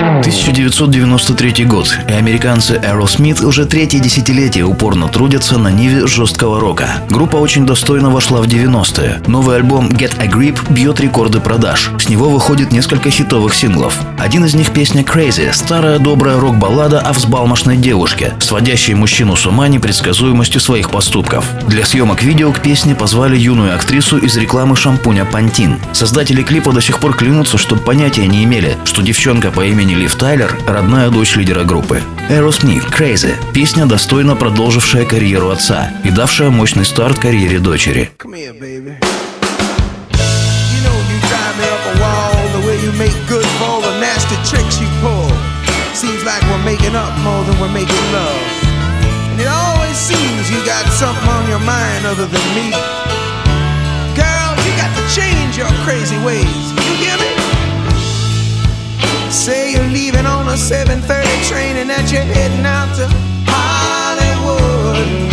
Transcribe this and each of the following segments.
1993 год, и американцы Aerosmith уже третье десятилетие упорно трудятся на ниве жесткого рока. Группа очень достойно вошла в 90-е. Новый альбом Get a Grip бьет рекорды продаж. С него выходит несколько хитовых синглов. Один из них песня Crazy, старая добрая рок-баллада о взбалмошной девушке, сводящей мужчину с ума непредсказуемостью своих поступков. Для съемок видео к песне позвали юную актрису из рекламы шампуня Pantene. Создатели клипа до сих пор клянутся, что понятия не имели, что девчонка по имени Лив Тайлер – родная дочь лидера группы. Aerosmith Crazy – песня, достойно продолжившая карьеру отца и давшая мощный старт карьере дочери. Seems like we're making up more than we're making love. And it always seems you got something on your mind other than me. Girl, you got to change your crazy ways. You? Say you're leaving on a 7:30 train and that you're heading out to Hollywood.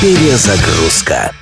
Перезагрузка.